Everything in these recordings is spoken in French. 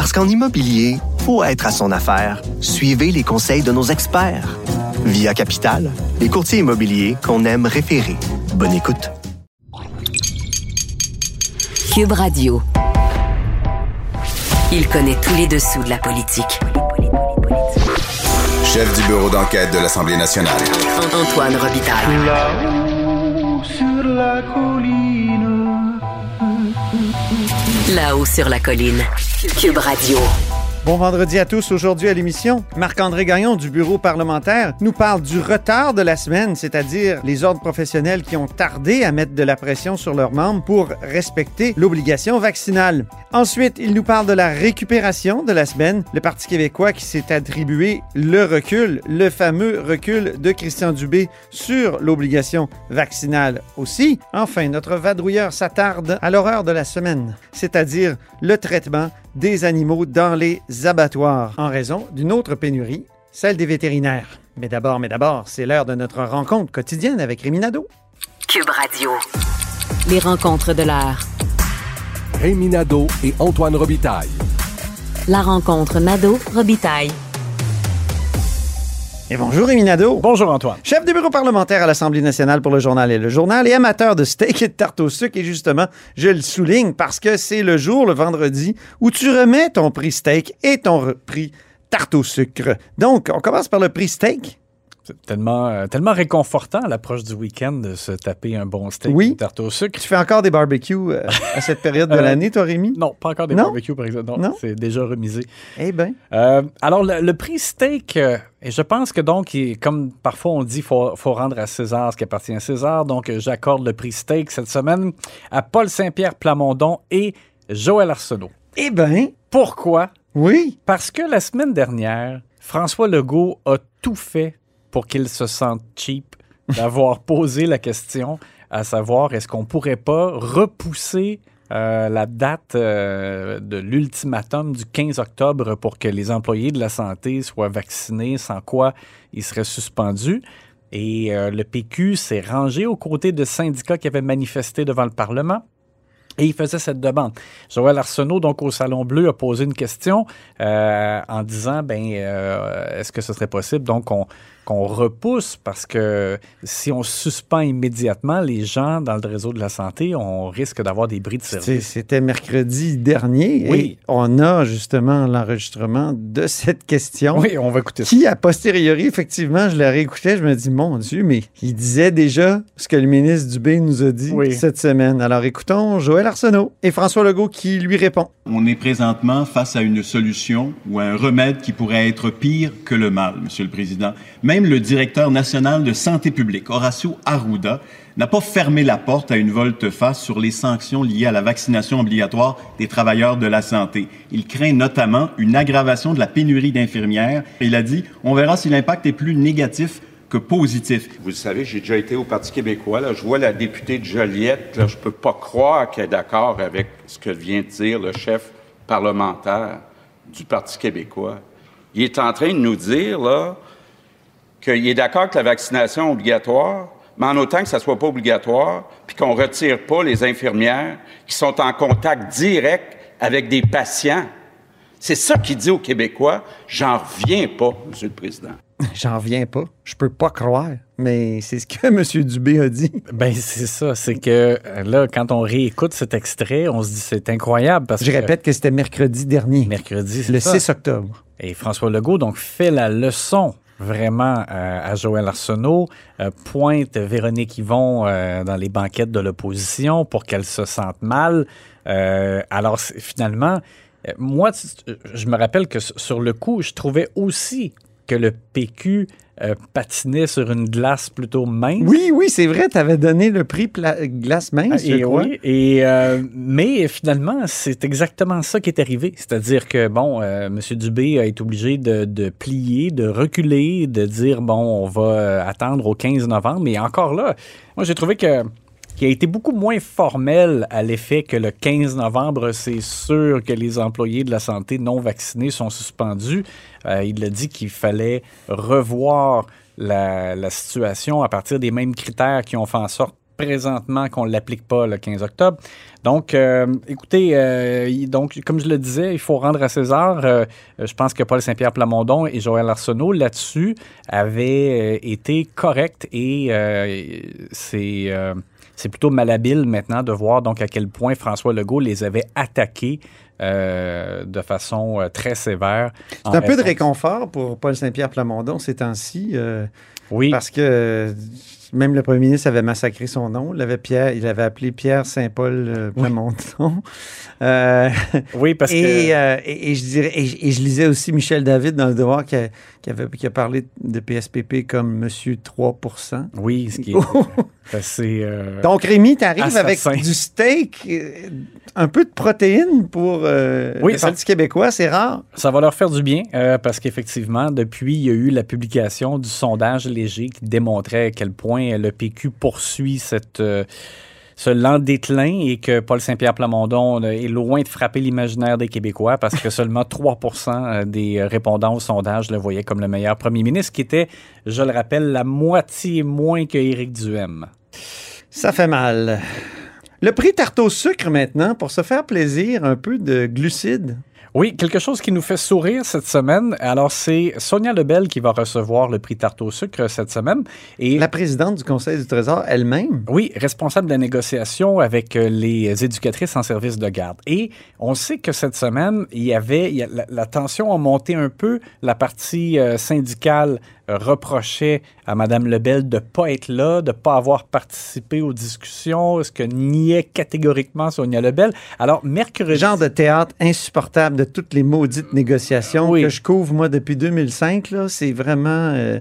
Parce qu'en immobilier, faut être à son affaire. Suivez les conseils de nos experts. Via Capital, les courtiers immobiliers qu'on aime référer. Bonne écoute. Cube Radio. Il connaît tous les dessous de la politique. Chef du bureau d'enquête de l'Assemblée nationale. Antoine Robitaille. Là-haut sur la colline. Là-haut sur la colline. Cube Radio. Bon vendredi à tous. Aujourd'hui à l'émission, Marc-André Gagnon du bureau parlementaire nous parle du retard de la semaine, c'est-à-dire les ordres professionnels qui ont tardé à mettre de la pression sur leurs membres pour respecter l'obligation vaccinale. Ensuite, il nous parle de la récupération de la semaine, le Parti québécois qui s'est attribué le recul, le fameux recul de Christian Dubé sur l'obligation vaccinale aussi. Enfin, notre vadrouilleur s'attarde à l'horreur de la semaine, c'est-à-dire le traitement des animaux dans les abattoirs en raison d'une autre pénurie, celle des vétérinaires. Mais d'abord, mais d'abord, c'est l'heure de notre rencontre quotidienne avec Réminado. Cube Radio. Les rencontres de l'heure. Rémi Nadeau et Antoine Robitaille. La rencontre Nado-Robitaille. Et bonjour Réminado. Bonjour Antoine. Chef du bureau parlementaire à l'Assemblée nationale pour le journal et le journal et amateur de steak et de tarte au sucre. Et justement, je le souligne parce que c'est le jour, le vendredi, où tu remets ton prix steak et ton prix tarte au sucre. Donc, on commence par le prix steak. Tellement, euh, tellement réconfortant à l'approche du week-end de se taper un bon steak Oui. une tarte au sucre. Tu fais encore des barbecues euh, à cette période de Euh, l'année, toi, Rémi? Non, pas encore des Non? barbecues, par exemple. Non, Non? c'est déjà remisé. Eh bien. Euh, alors, le, le prix steak, euh, et je pense que donc, il- comme parfois on dit, il faut, faut rendre à César ce qui appartient à César. Donc, j'accorde le prix steak cette semaine à Paul Saint-Pierre Plamondon et Joël Arsenault. Eh bien, Pourquoi? oui. Parce que la semaine dernière, François Legault a tout fait pour qu'il se sente cheap d'avoir posé la question à savoir est-ce qu'on pourrait pas repousser euh, la date euh, de l'ultimatum du 15 octobre pour que les employés de la santé soient vaccinés, sans quoi ils seraient suspendus? Et euh, le PQ s'est rangé aux côtés de syndicats qui avaient manifesté devant le Parlement. Et il faisait cette demande. Joël Arsenault, donc au Salon Bleu, a posé une question en disant ben, est-ce que ce serait possible? Donc qu'on qu'on repousse parce que si on suspend immédiatement les gens dans le réseau de la santé, on risque d'avoir des bris de service. C'était mercredi dernier. Oui. Et on a justement l'enregistrement de cette question. Oui, on va écouter ça. Qui, a posteriori, effectivement, je la réécoutais, je me dis, mon Dieu, mais il disait déjà ce que le ministre Dubé nous a dit Oui. cette semaine. Alors écoutons Joël Arsenault et François Legault qui lui répond. On est présentement face à une solution ou à un remède qui pourrait être pire que le mal, Monsieur le Président. Même le directeur national de santé publique, Horacio Arruda, n'a pas fermé la porte à une volte-face sur les sanctions liées à la vaccination obligatoire des travailleurs de la santé. Il craint notamment une aggravation de la pénurie d'infirmières. Il a dit, on verra si l'impact est plus négatif que positif. Vous savez, j'ai déjà été au Parti québécois. Là. Je vois la députée de Joliette. Je peux pas croire qu'elle est d'accord avec ce que vient de dire le chef parlementaire du Parti québécois. Il est en train de nous dire là qu'il est d'accord avec la vaccination obligatoire, mais en autant que ça soit pas obligatoire, puis qu'on retire pas les infirmières qui sont en contact direct avec des patients. C'est ça qu'il dit aux Québécois. J'en reviens pas, Monsieur le Président. J'en reviens pas. Je peux pas croire. Mais c'est ce que M. Dubé a dit. Ben c'est ça, c'est que euh, là, quand on réécoute cet extrait, on se dit c'est incroyable parce Je que répète que c'était mercredi dernier, mercredi, c'est le ça. 6 octobre. Et François Legault donc fait la leçon vraiment euh, à Joël Arsenault, euh, pointe Véronique Yvon euh, dans les banquettes de l'opposition pour qu'elle se sente mal. Alors finalement, moi, je me rappelle que sur le coup, je trouvais aussi que le PQ euh, patinait sur une glace plutôt mince. Oui, oui, c'est vrai, tu avais donné le prix glace mince, je Et crois. oui, et, euh, mais finalement, c'est exactement ça qui est arrivé. C'est-à-dire que, bon, euh, M. Dubé a été obligé de, de plier, de reculer, de dire, bon, on va attendre au 15 novembre. Mais encore là, moi, j'ai trouvé que qui a été beaucoup moins formel à l'effet que le 15 novembre, c'est sûr que les employés de la santé non vaccinés sont suspendus. Euh, il a dit qu'il fallait revoir la, situation à partir des mêmes critères qui ont fait en sorte présentement qu'on ne l'applique pas le 15 octobre. Donc, euh, écoutez, euh, donc, comme je le disais, il faut rendre à César. je pense que Paul Saint-Pierre Plamondon et Joël Arsenault, là-dessus, avaient été corrects et c'est c'est plutôt malhabile maintenant de voir donc à quel point François Legault les avait attaqués euh, de façon euh, très sévère. C'est un peu de réconfort pour Paul Saint-Pierre Plamondon ces temps-ci. euh, Oui. Parce que même le premier ministre avait massacré son nom. Il l'avait Pierre, il avait appelé Pierre Saint-Paul Plamondon. Euh, Oui, parce et, que... euh, et, et je dirais, et, je- et je lisais aussi Michel David dans le Devoir qui a, qui avait, qui a parlé de PSPP comme Monsieur 3 Oui, ce qui est assez... euh, Donc, Rémi, tu arrives avec du steak, un peu de protéines pour euh, Oui, le Parti québécois, c'est rare. Ça va leur faire du bien euh, parce qu'effectivement, depuis, il y a eu la publication du sondage léger qui démontrait à quel point le PQ poursuit cette, euh, ce lent déclin et que Paul Saint-Pierre Plamondon euh, est loin de frapper l'imaginaire des Québécois parce que seulement 3% des répondants au sondage le voyaient comme le meilleur premier ministre, qui était, je le rappelle, la moitié moins que Éric Duhem. Ça fait mal. Le prix tarte au sucre maintenant, pour se faire plaisir, un peu de glucides. Oui, quelque chose qui nous fait sourire cette semaine. Alors, c'est Sonia Lebel qui va recevoir le prix Tarte au sucre cette semaine. Et La présidente du Conseil du Trésor elle-même. Oui, responsable de la négociation avec euh, les éducatrices en service de garde. Et on sait que cette semaine, il y avait il y a- la, la tension a monté un peu. La partie euh, syndicale reprochait à Mme Lebel de ne pas être là, de ne pas avoir participé aux discussions, ce que niait catégoriquement Sonia Lebel? Alors, mercredi... Genre de théâtre insupportable de toutes les maudites négociations Oui. que je couvre, moi, depuis 2005. Là, c'est vraiment... euh,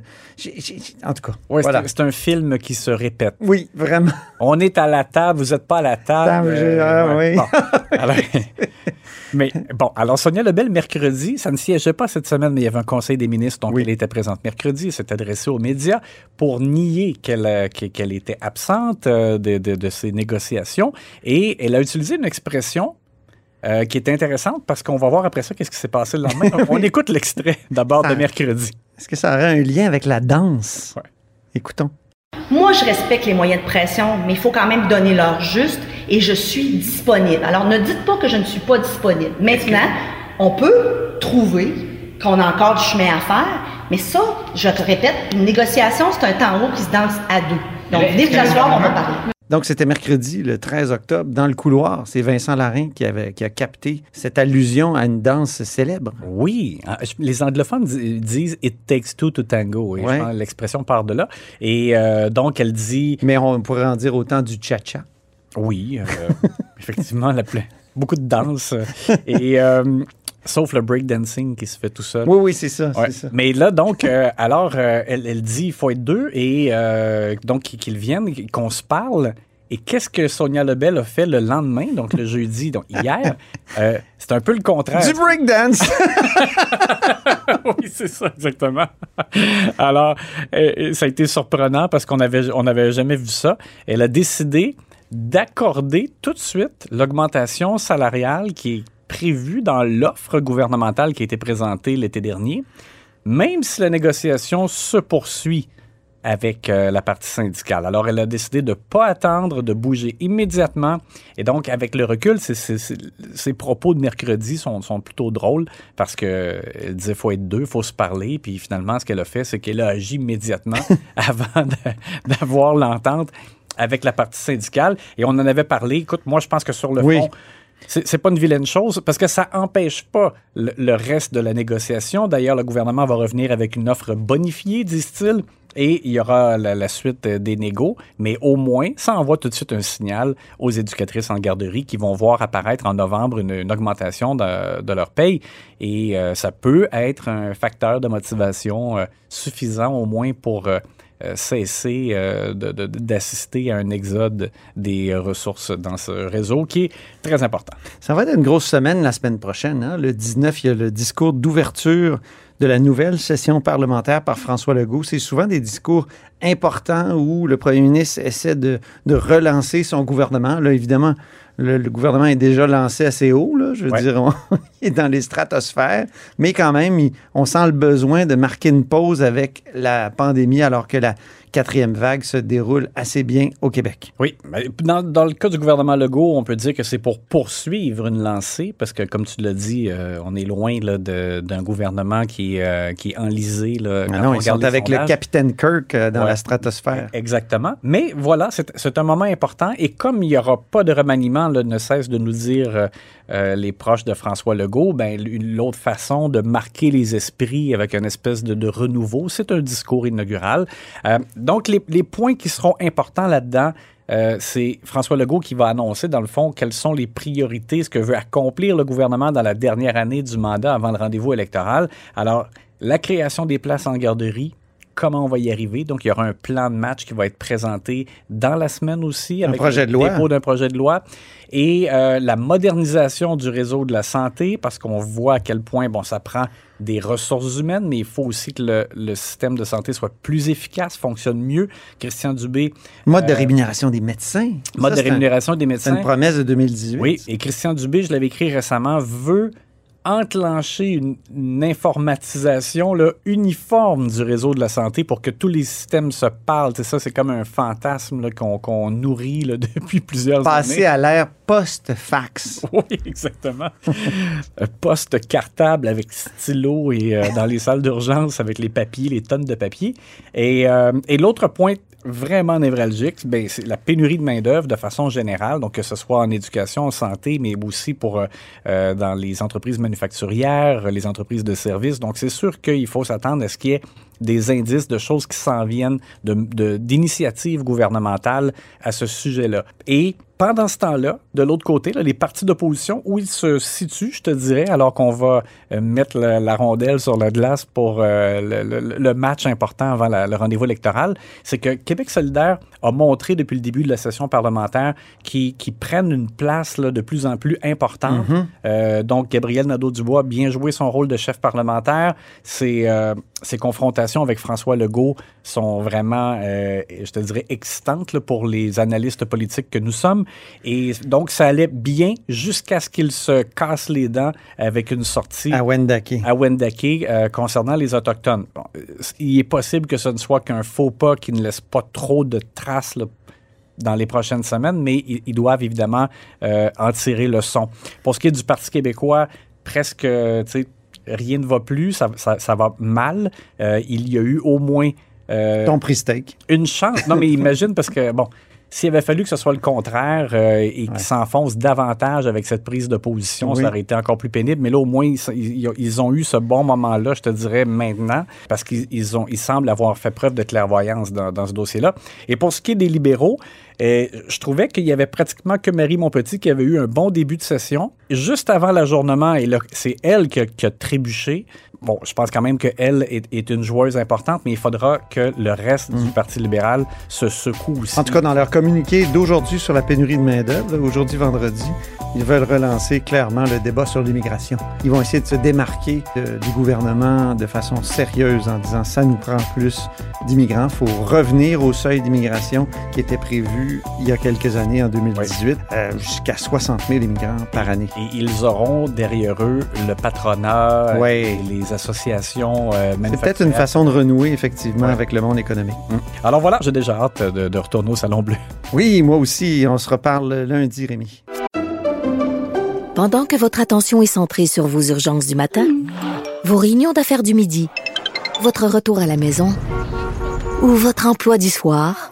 en tout cas, Ouais, c'est- voilà. c'est un film qui se répète. Oui, vraiment. On est à la table, vous n'êtes pas à la table. J'ai- ah, oui. bon. Alors- mais bon, alors Sonia Lebel, mercredi, ça ne siégeait pas cette semaine, mais il y avait un conseil des ministres, donc Oui. elle était présente mercredi, elle s'est adressée aux médias pour nier qu'elle euh, qu'elle était absente euh, de, de- de ces négociations. Et elle a utilisé une expression euh, qui est intéressante parce qu'on va voir après ça qu'est-ce qui s'est passé le lendemain. Donc, on écoute l'extrait d'abord de mercredi. Est-ce que ça aurait un lien avec la danse? Ouais. Écoutons. Moi, je respecte les moyens de pression, mais il faut quand même donner l'heure juste et je suis disponible. Alors, ne dites pas que je ne suis pas disponible. Maintenant, on peut trouver qu'on a encore du chemin à faire, mais ça, je te répète, une négociation, c'est un haut qui se danse à deux. Donc, venez vous asseoir, on va parler. Donc, c'était mercredi, le 13 octobre, dans le couloir. C'est Vincent Larin qui, avait, qui a capté cette allusion à une danse célèbre. Oui, je- les anglophones di- disent It takes two to tango. Et Ouais. l'expression part de là. Et euh, donc, elle dit Mais on pourrait en dire autant du cha-cha. oui, euh, effectivement, la beaucoup de danse. et euh, sauf le breakdancing qui se fait tout seul. Oui, oui, c'est ça. Ouais. c'est ça. Mais là, donc, euh, alors, euh, elle, elle dit il faut être deux et euh, donc qu'ils viennent, qu'on se parle. Et qu'est-ce que Sonia Lebel a fait le lendemain, donc le jeudi, donc hier? C'est un peu le contraire. Du breakdance! oui, c'est ça, exactement. Alors, ça a été surprenant parce qu'on avait, on n'avait jamais vu ça. Elle a décidé d'accorder tout de suite l'augmentation salariale qui est prévue dans l'offre gouvernementale qui a été présentée l'été dernier, même si la négociation se poursuit avec euh, la partie syndicale. Alors, elle a décidé de ne pas attendre, de bouger immédiatement. Et donc, avec le recul, ses propos de mercredi sont, sont plutôt drôles parce qu'elle disait faut être deux, faut se parler. Puis finalement, ce qu'elle a fait, c'est qu'elle a agi immédiatement avant d'avoir l'entente avec la partie syndicale. Et on en avait parlé. Écoute, moi, je pense que sur le Oui. fond, C'est pas une vilaine chose parce que ça empêche pas le, reste de la négociation. D'ailleurs, le gouvernement va revenir avec une offre bonifiée, disent-ils. Et il y aura la, suite euh, des négos, mais au moins, ça envoie tout de suite un signal aux éducatrices en garderie qui vont voir apparaître en novembre une, augmentation de, leur paye. Et euh, ça peut être un facteur de motivation euh, suffisant au moins pour cesser euh, de- de- d'assister à un exode des euh, ressources dans ce réseau qui est très important. Ça va être une grosse semaine la semaine prochaine. hein. Le 19, il y a le discours d'ouverture de la nouvelle session parlementaire par François Legault. C'est souvent des discours importants où le premier ministre essaie de, de relancer son gouvernement. Là, évidemment, le, le gouvernement est déjà lancé assez haut. Là, je veux Ouais. dire, on il est dans les stratosphères. Mais quand même, il- on sent le besoin de marquer une pause avec la pandémie alors que la quatrième vague se déroule assez bien au Québec. Oui, dans, dans le cas du gouvernement Legault, on peut dire que c'est pour poursuivre une lancée, parce que comme tu l'as dit, euh, on est loin là, de- d'un gouvernement qui, euh, qui est enlisé. Là, Ah non, on ils sont avec le capitaine Kirk euh, dans Ouais. la stratosphère. Exactement. Mais voilà, c'est c'est un moment important. Et comme il n'y aura pas de remaniement, là, ne cesse de nous dire les proches de François Legault, ben, l'autre façon de marquer les esprits avec une espèce de, de renouveau, c'est un discours inaugural. Donc, les, les points qui seront importants là-dedans, euh, c'est François Legault qui va annoncer, dans le fond, quelles sont les priorités, ce que veut accomplir le gouvernement dans la dernière année du mandat avant le rendez-vous électoral. Alors, la création des places en garderie, comment on va y arriver. Donc, il y aura un plan de match qui va être présenté dans la semaine aussi. Un avec projet le de loi. dépôt d'un projet de loi. Et euh, la modernisation du réseau de la santé, parce qu'on voit à quel point, bon, ça prend des ressources humaines, mais il faut aussi que le, le système de santé soit plus efficace, fonctionne mieux. Christian Dubé, Mode de Euh, rémunération des médecins. mode Ça, de c'est un- rémunération des C'est médecins. une promesse de 2018. Oui, et Christian Dubé, je l'avais écrit récemment, veut enclencher une, une informatisation là, uniforme du réseau de la santé pour que tous les systèmes se parlent. C'est ça, c'est comme un fantasme qu'on nourrit là, depuis plusieurs Passer années. à l'ère post-fax. Oui, exactement. Un poste cartable avec stylo et euh, dans les salles d'urgence avec les papiers, les tonnes de papier. Et, euh, et l'autre point vraiment névralgique, ben, c'est la pénurie de main-d'œuvre de façon générale, donc que ce soit en éducation, en santé, mais aussi pour euh, euh, dans les entreprises manufacturières, les entreprises de services. Donc, c'est sûr qu'il faut s'attendre à ce qu'il y ait des indices de choses qui s'en viennent, de- de- d'initiatives gouvernementales à ce sujet-là. Et pendant ce temps-là, de l'autre côté, là, les partis d'opposition, où ils se situent, je te dirais, alors qu'on va euh, mettre la, la rondelle sur la glace pour euh, le, le- le match important avant la- le rendez-vous électoral, c'est que Québec solidaire a montré depuis le début de la session parlementaire qu'ils prennent une place là, de plus en plus importante. Euh, donc, Gabriel Nadeau-Dubois a bien joué son rôle de chef parlementaire. Euh, ses confrontations avec François Legault sont vraiment, euh, je te dirais, excitantes là, pour les analystes politiques que nous sommes. Et donc, ça allait bien jusqu'à ce qu'il se casse les dents avec une sortie À Wendake. à Wendake euh, concernant les Autochtones. Bon, euh, il est possible que ce ne soit qu'un faux pas qui ne laisse pas trop de traces là, dans les prochaines semaines, mais ils, ils doivent évidemment euh, en tirer le son. Pour ce qui est du Parti québécois, presque, tu sais, rien ne va plus, ça, ça- ça va mal. Euh, il y a eu au moins euh, Ton prix steak. une chance. Non, mais imagine parce que, bon, s'il avait fallu que ce soit le contraire euh, et qu'ils s'enfoncent davantage avec cette prise de position, Oui. ça aurait été encore plus pénible. Mais là, au moins, ils, ont eu ce bon moment-là, je te dirais, maintenant, parce qu'ils ils ont, ils semblent avoir fait preuve de clairvoyance dans, dans ce dossier-là. Et pour ce qui est des libéraux, euh, je trouvais qu'il y avait pratiquement que Marie Montpetit qui avait eu un bon début de session. Juste avant l'ajournement, et là, c'est elle qui a, qui a trébuché. Bon, je pense quand même qu'elle est, est une joueuse importante, mais il faudra que le reste du Parti libéral se secoue aussi. En tout cas, dans leur communiqué d'aujourd'hui sur la pénurie de main-d'œuvre, aujourd'hui vendredi, ils veulent relancer clairement le débat sur l'immigration. Ils vont essayer de se démarquer euh, du gouvernement de façon sérieuse en disant ça nous prend plus d'immigrants. Il faut revenir au seuil d'immigration qui était prévu il y a quelques années, en 2018, euh, jusqu'à 60 000 immigrants par année. Et ils auront derrière eux le patronat, et les associations euh, C'est peut-être une façon de renouer effectivement Ouais. avec le monde économique. Alors voilà, j'ai déjà hâte de, de retourner au Salon Bleu. Oui, moi aussi. On se reparle lundi, Rémi. Pendant que votre attention est centrée sur vos urgences du matin, vos réunions d'affaires du midi, votre retour à la maison ou votre emploi du soir,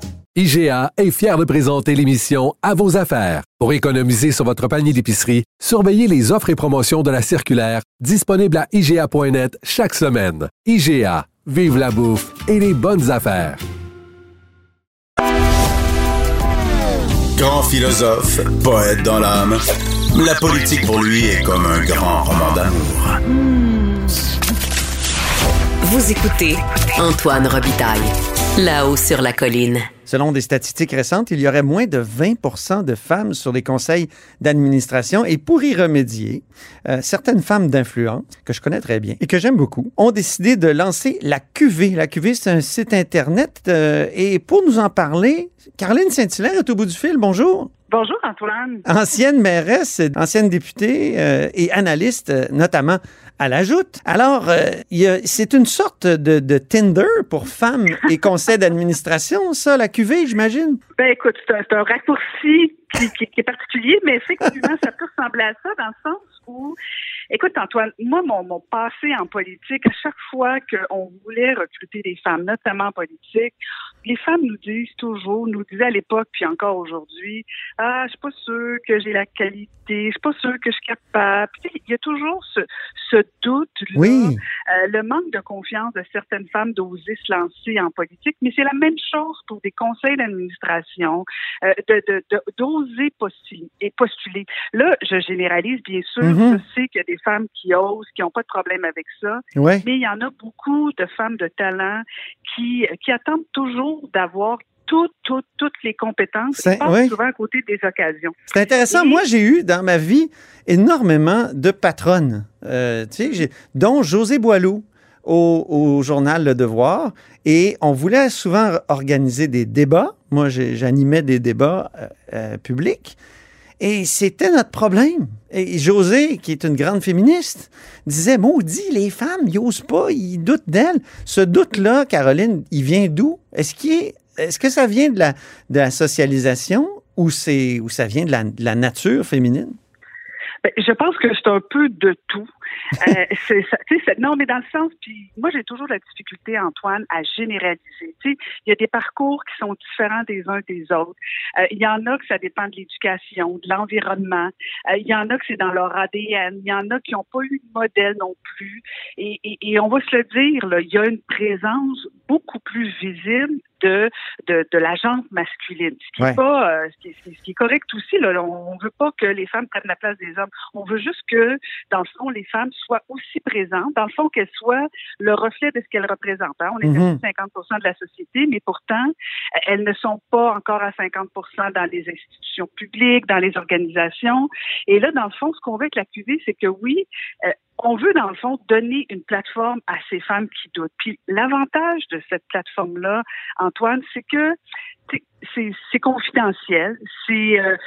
IGA est fier de présenter l'émission À vos affaires. Pour économiser sur votre panier d'épicerie, surveillez les offres et promotions de la circulaire disponible à IGA.net chaque semaine. IGA, vive la bouffe et les bonnes affaires. Grand philosophe, poète dans l'âme, la politique pour lui est comme un grand roman d'amour. Vous écoutez Antoine Robitaille, là-haut sur la colline. Selon des statistiques récentes, il y aurait moins de 20 de femmes sur les conseils d'administration et pour y remédier, euh, certaines femmes d'influence, que je connais très bien et que j'aime beaucoup, ont décidé de lancer la QV. La QV, c'est un site Internet euh, et pour nous en parler, Caroline Saint-Hilaire est au bout du fil. Bonjour. Bonjour Antoine. Ancienne mairesse, ancienne députée euh, et analyste, euh, notamment à la Joute. Alors, euh, c'est une sorte de, de Tinder pour femmes et conseils d'administration, ça, la QV, j'imagine? Ben écoute, c'est un, raccourci qui, qui- qui est particulier, mais effectivement, ça peut ressembler à ça dans le sens où, écoute Antoine, moi, mon, mon passé en politique, à chaque fois qu'on voulait recruter des femmes, notamment en politique, les femmes nous disent toujours, nous disaient à l'époque, puis encore aujourd'hui, ah, je suis pas sûre que j'ai la qualité, je suis pas sûre que je suis capable. Il y a toujours ce, ce doute-là, Oui. euh, le manque de confiance de certaines femmes d'oser se lancer en politique, mais c'est la même chose pour des conseils d'administration, euh, de, d'oser postuler, et postuler. Là, je généralise, bien sûr, Mhm. je sais qu'il y a des femmes qui osent, qui n'ont pas de problème avec ça, Ouais. mais il y en a beaucoup de femmes de talent qui, qui attendent toujours d'avoir toutes, toutes, toutes les compétences C'est- ouais. souvent à côté des occasions. C'est intéressant. Moi, j'ai eu dans ma vie énormément de patronnes, euh, tu sais, dont José Boileau au, au journal Le Devoir. Et on voulait souvent organiser des débats. Moi, j'animais des débats euh, euh, publics. Et c'était notre problème. Et José, qui est une grande féministe, disait Maudit, les femmes, ils osent pas, ils doutent d'elles. Ce doute-là, Caroline, il vient d'où? Est-ce qu'il est- est-ce que ça vient de la, de la socialisation ou, c'est, ou ça vient de la, de la nature féminine? Ben, je pense que c'est un peu de tout. Euh, c'est, non, mais dans le sens, puis moi j'ai toujours la difficulté, Antoine, à généraliser. Tu sais, il y a des parcours qui sont différents des uns des autres. Euh, il y en a que ça dépend de l'éducation, de l'environnement. Euh, il y en a que c'est dans leur ADN. Il y en a qui n'ont pas eu de modèle non plus. Et, et, et on va se le dire, il y a une présence beaucoup plus visible de, de, de la masculine. Ce qui, Ouais. est pas, euh, qui ce qui est correct aussi. Là, on ne veut pas que les femmes prennent la place des hommes. On veut juste que, dans le fond, les femmes soient aussi présentes. Dans le fond, qu'elles soient le reflet de ce qu'elles représentent. hein. On est Mhm. à 50 de la société, mais pourtant, elles ne sont pas encore à 50 dans les institutions publiques, dans les organisations. Et là, dans le fond, ce qu'on veut avec la QV, c'est que oui, euh, on veut, dans le fond, donner une plateforme à ces femmes qui doutent. Puis l'avantage de cette plateforme-là, Antoine, c'est que c'est- confidentiel, c'est euh,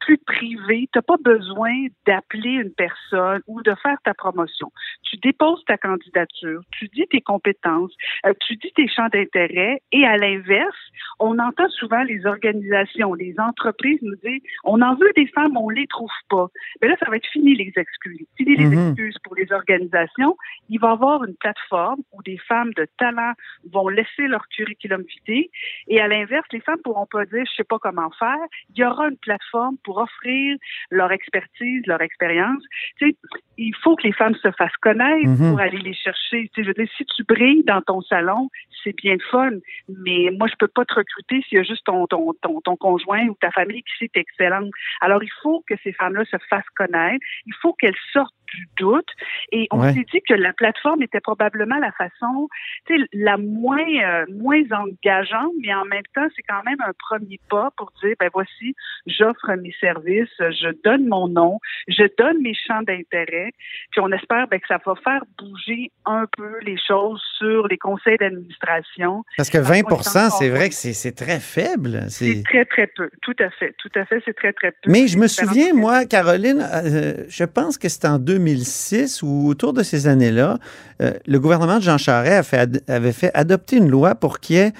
plus privé. Tu n'as pas besoin d'appeler une personne ou de faire ta promotion. Tu déposes ta candidature, tu dis tes compétences, euh, tu dis tes champs d'intérêt et à l'inverse, on entend souvent les organisations, les entreprises nous dire on en veut des femmes, on les trouve pas. Mais là, ça va être fini les excuses. Fini les Mhm. excuses pour les organisations. Il va y avoir une plateforme où des femmes de talent vont laisser leur curriculum vitae et à l'inverse, les femmes pourront pas dire je sais pas comment faire. Il y aura une plateforme pour offrir leur expertise, leur expérience. Tu sais, il faut que les femmes se fassent connaître Mhm. pour aller les chercher. Tu sais, je veux dire, si tu brilles dans ton salon, c'est bien le fun, mais moi, je peux pas te recruter s'il y a juste ton, ton, ton, ton conjoint ou ta famille qui sait excellente. Alors, il faut que ces femmes-là se fassent connaître. Il faut qu'elles sortent du doute. Et on Ouais. s'est dit que la plateforme était probablement la façon, tu sais, la moins euh, moins engageante, mais en même temps, c'est quand même un premier pas pour dire, ben voici, j'offre mes services, je donne mon nom, je donne mes champs d'intérêt, puis on espère ben, que ça va faire bouger un peu les choses sur les conseils d'administration. Parce que qu'on est 20 c'est vrai que c'est c'est très faible. C'est- C'est très, très peu. Tout à fait. Tout à fait, c'est très, très peu. Mais je me C'est souviens, moi, Caroline, euh, je pense que c'était en 2006 ou autour de ces années-là, euh, le gouvernement de Jean Charest a fait ad- avait fait adopter une loi pour qu'il y ait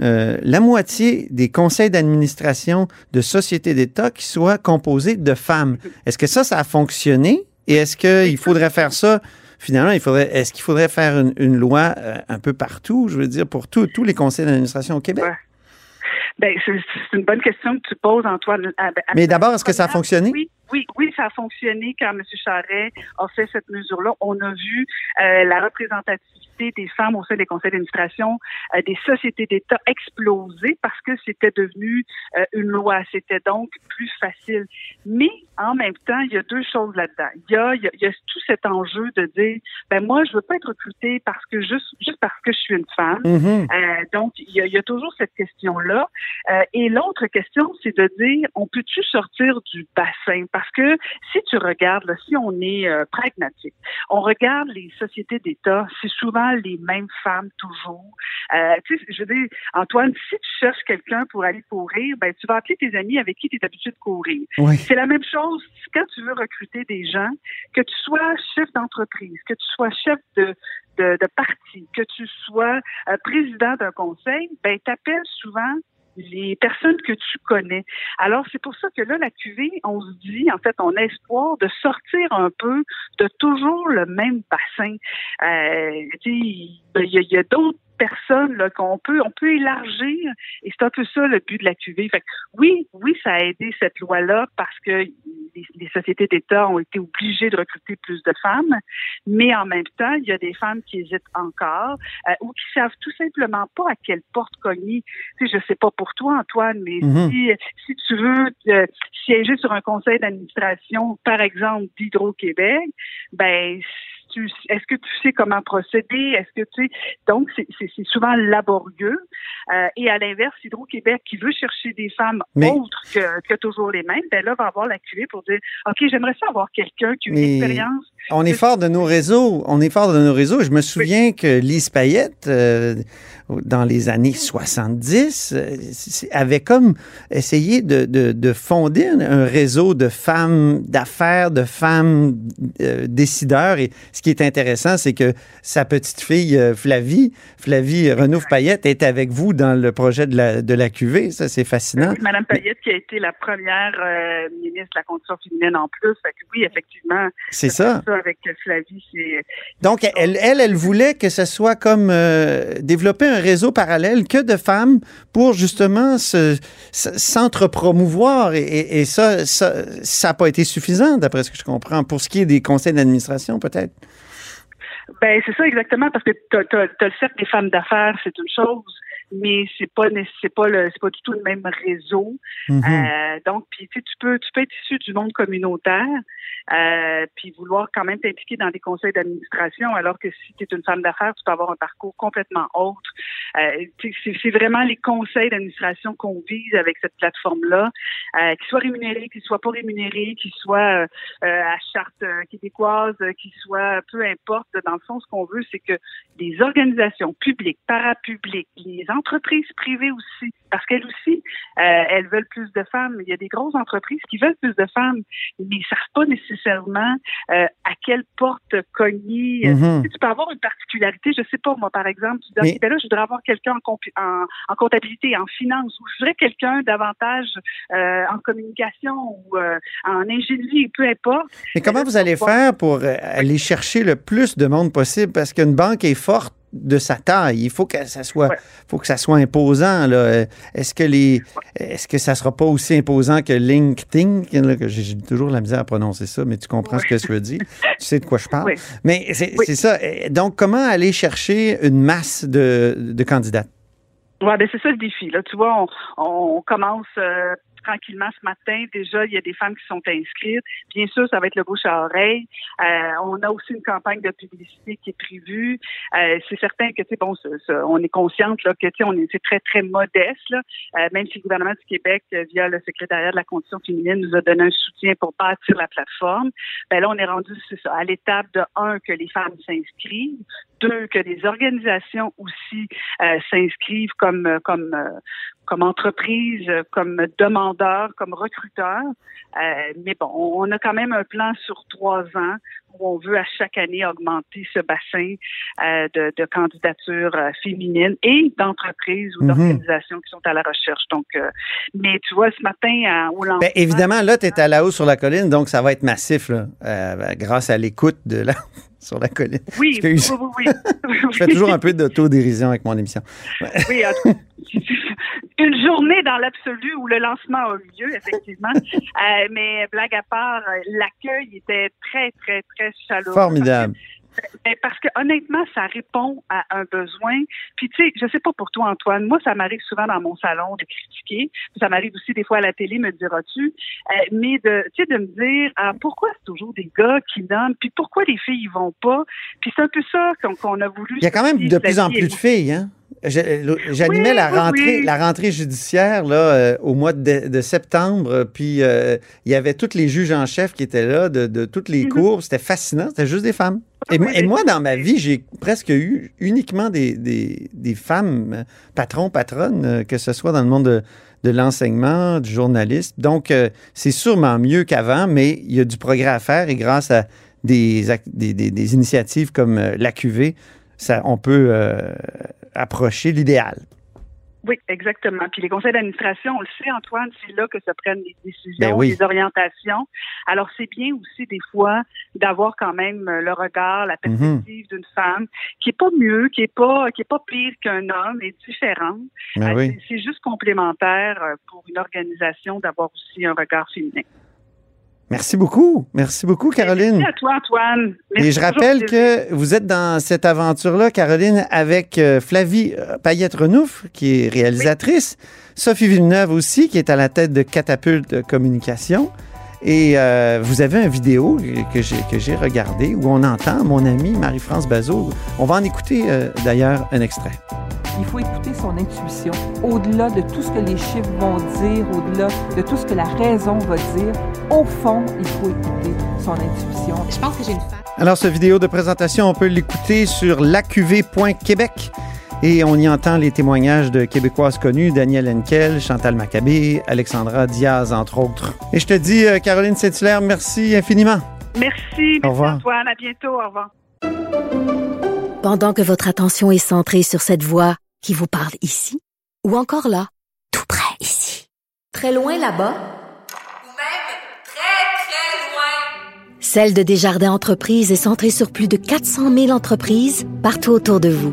euh, la moitié des conseils d'administration de sociétés d'État qui soient composés de femmes. Est-ce que ça, ça a fonctionné? Et est-ce qu'il faudrait faire ça? Finalement, il faudrait, est-ce qu'il faudrait faire une, une loi euh, un peu partout, je veux dire, pour tous les conseils d'administration au Québec? Ben, c'est une bonne question que tu poses, Antoine. Mais d'abord, est-ce que ça a fonctionné? Oui, oui, oui, ça a fonctionné quand M. Charret a fait cette mesure-là. On a vu euh, la représentativité des femmes au sein des conseils d'administration euh, des sociétés d'État exploser parce que c'était devenu euh, une loi. C'était donc plus facile. Mais en même temps, il y a deux choses là-dedans. Il y a, il y a, il y a tout cet enjeu de dire, ben moi, je veux pas être recrutée parce que juste, juste parce que je suis une femme. Mhm. Euh, donc, il y, a, il y a toujours cette question-là. Euh, et l'autre question, c'est de dire, on peut-tu sortir du bassin? Parce que si tu regardes, là, si on est euh, pragmatique, on regarde les sociétés d'État, c'est souvent les mêmes femmes toujours. Euh, tu sais, je veux dire, Antoine, si tu cherches quelqu'un pour aller courir, ben tu vas appeler tes amis avec qui tu es habitué de courir. Oui. C'est la même chose quand tu veux recruter des gens, que tu sois chef d'entreprise, que tu sois chef de, de, de parti, que tu sois euh, président d'un conseil, ben t'appelles souvent les personnes que tu connais. Alors, c'est pour ça que là, la QV, on se dit, en fait, on a espoir de sortir un peu de toujours le même bassin. Euh, il y a d'autres personnes là, qu'on peut on peut élargir et c'est un peu ça le but de la QV. Fait que oui, oui, ça a aidé cette loi-là parce que les, les sociétés d'État ont été obligées de recruter plus de femmes, mais en même temps, il y a des femmes qui hésitent encore euh, ou qui savent tout simplement pas à quelle porte cogner. Tu sais, je sais pas pour toi, Antoine, mais Mhm. si, si tu veux euh, siéger sur un conseil d'administration, par exemple, d'Hydro-Québec, ben tu- est-ce que tu sais comment procéder? Est-ce que tu sais, donc c'est c'est- c'est souvent laborieux. Euh, et à l'inverse, Hydro-Québec qui veut chercher des femmes Mais- autres que, que toujours les mêmes, ben là va avoir la QV pour dire, ok, j'aimerais ça avoir quelqu'un qui a une Mais expérience. On est fort de nos réseaux. On est fort de nos réseaux. Je me souviens que Lise Payette, euh, dans les années 70, euh, avait comme essayé de, de- de fonder un, un réseau de femmes d'affaires, de femmes euh, décideurs. Et ce qui est intéressant, c'est que sa petite fille euh, Flavie, Flavie Renouf Payette, est avec vous dans le projet de la, de la QV. Ça, c'est fascinant. Oui, Madame Payette qui a été la première ministre de la condition féminine en plus. Fait que oui, effectivement. C'est ça. Avec Flavie, c'est Donc, elle, elle, elle voulait que ce soit comme euh, développer un réseau parallèle que de femmes pour justement se- se- s'entre-promouvoir. Et, ça, ça n'a pas été suffisant, d'après ce que je comprends, pour ce qui est des conseils d'administration, peut-être. Ben c'est ça exactement parce que t'as t'as le cercle des femmes d'affaires, c'est une chose, mais c'est pas c'est pas le c'est pas du tout le même réseau. Mhm. Euh, donc puis tu peux tu peux être issu du monde communautaire, euh, puis vouloir quand même t'impliquer dans des conseils d'administration, alors que si tu es une femme d'affaires, tu peux avoir un parcours complètement autre. Euh, c'est vraiment les conseils d'administration qu'on vise avec cette plateforme-là, euh, qu'ils soient rémunérés, qu'ils soient pas rémunérés, qu'ils soient euh, euh, à charte québécoise, qu'ils soient peu importe. Dans le fond, ce qu'on veut, c'est que les organisations publiques, parapubliques, les entreprises privées aussi, parce qu'elles aussi, euh, elles veulent plus de femmes. Il y a des grosses entreprises qui veulent plus de femmes, mais ils savent pas nécessairement euh, à quelle porte cogner. Mhm. Tu sais, Tu peux avoir une particularité, je sais pas, moi, par exemple, tu dis, Mais- OK, ben là, je voudrais avoir quelqu'un en, en, en comptabilité, en finance, ou je voudrais quelqu'un davantage euh, en communication ou en ingénierie, peu importe. Mais comment vous allez faire pour aller chercher le plus de monde possible? Parce qu'une banque est forte de sa taille. Il faut que ça soit, faut que ça soit imposant. là. Est-ce que les, est-ce que ça sera pas aussi imposant que LinkedIn? que J'ai toujours la misère à prononcer ça, mais tu comprends ce que je veux dire. Tu sais de quoi je parle. Oui. Mais c'est ça. Donc, comment aller chercher une masse de, de candidats? Ouais, ben c'est ça le défi. Là, tu vois, on, on commence euh, tranquillement ce matin. Déjà, il y a des femmes qui sont inscrites. Bien sûr, ça va être le bouche à oreille. Euh, on a aussi une campagne de publicité qui est prévue. Euh, c'est certain que, tu bon, on est consciente là, que, tu on est c'est très, très modeste, euh, même si le gouvernement du Québec, via le secrétariat de la condition féminine, nous a donné un soutien pour bâtir la plateforme. Ben là, on est rendu, à l'étape de, un, que les femmes s'inscrivent, deux, que des organisations aussi euh, s'inscrivent comme, euh, comme, euh, comme entreprise, comme demandeurs, comme recruteurs. Euh, mais bon, on a quand même un plan sur trois ans où on veut à chaque année augmenter ce bassin euh, de, de candidatures euh, féminines et d'entreprises ou Mhm. d'organisations qui sont à la recherche. Donc, euh, mais tu vois, ce matin au lancement, Ben, évidemment, là, tu es à la haut sur la colline, donc ça va être massif, là, euh, grâce à l'écoute de la sur la colline. oui, oui, oui, oui, oui. Je fais toujours un peu d'autodérision avec mon émission. Oui, en tout cas, une journée dans l'absolu où le lancement a eu lieu, effectivement. Euh, mais blague à part, l'accueil était très, très, très chaleureux. Formidable. Ben, parce que honnêtement, ça répond à un besoin. Puis tu sais, je sais pas pour toi, Antoine, moi, ça m'arrive souvent dans mon salon de critiquer. Ça m'arrive aussi des fois à la télé, me diras-tu. Euh, mais de, tu sais, de me dire ah, pourquoi c'est toujours des gars qui nomment, puis pourquoi les filles y vont pas? Puis c'est un peu ça qu'on a voulu. Il y a quand même de plus en plus de filles, hein? Je- J'animais Oui, la rentrée, oui. la rentrée judiciaire là, euh, au mois de, de septembre, euh, puis euh, il y avait tous les juges en chef qui étaient là de, de toutes Mhm. les cours. C'était fascinant, c'était juste des femmes. Et, moi- et moi, dans ma vie, j'ai presque eu uniquement des, des, des femmes, euh, patrons, patronnes, euh, que ce soit dans le monde de, de l'enseignement, du journalisme. Donc, euh, c'est sûrement mieux qu'avant, mais il y a du progrès à faire et grâce à des, des, des- initiatives comme euh, l'AQV, ça, on peut euh, approcher l'idéal. Oui, exactement. Puis les conseils d'administration, on le sait, Antoine, c'est là que se prennent les décisions, Ben oui. les orientations. Alors, c'est bien aussi, des fois, d'avoir quand même euh, le regard, la Mhm. perspective d'une femme qui est pas mieux, qui est pas, qui est pas pire qu'un homme, est différente. Ben Euh, oui. c'est- C'est juste complémentaire euh, pour une organisation d'avoir aussi un regard féminin. Merci beaucoup. Merci beaucoup, Caroline. Merci à toi, Antoine. Merci, Et je rappelle que vous êtes dans cette aventure-là, Caroline, avec euh, Flavie euh, Payette-Renouf, qui est réalisatrice, Sophie Villeneuve aussi, qui est à la tête de Catapulte Communication. Et euh, vous avez une vidéo que j'ai, que j'ai regardée où on entend mon amie Marie-France Bazot. On va en écouter euh, d'ailleurs un extrait. Il faut écouter son intuition. Au-delà de tout ce que les chiffres vont dire, au-delà de tout ce que la raison va dire, au fond, il faut écouter son intuition. Je pense que j'ai une femme. Alors, cette vidéo de présentation, on peut l'écouter sur laqv.québec. Et on y entend les témoignages de Québécoises connues, Daniel Henkel, Chantal Maccabé, Alexandra Diaz, entre autres. Et je te dis, euh, Caroline Saint-Hilaire, merci infiniment. Merci, merci revoir. Antoine. À bientôt. Au revoir. Pendant que votre attention est centrée sur cette voix qui vous parle ici, ou encore là, tout près ici, très loin là-bas, Celle de Desjardins Entreprises est centrée sur plus de 400 000 entreprises partout autour de vous.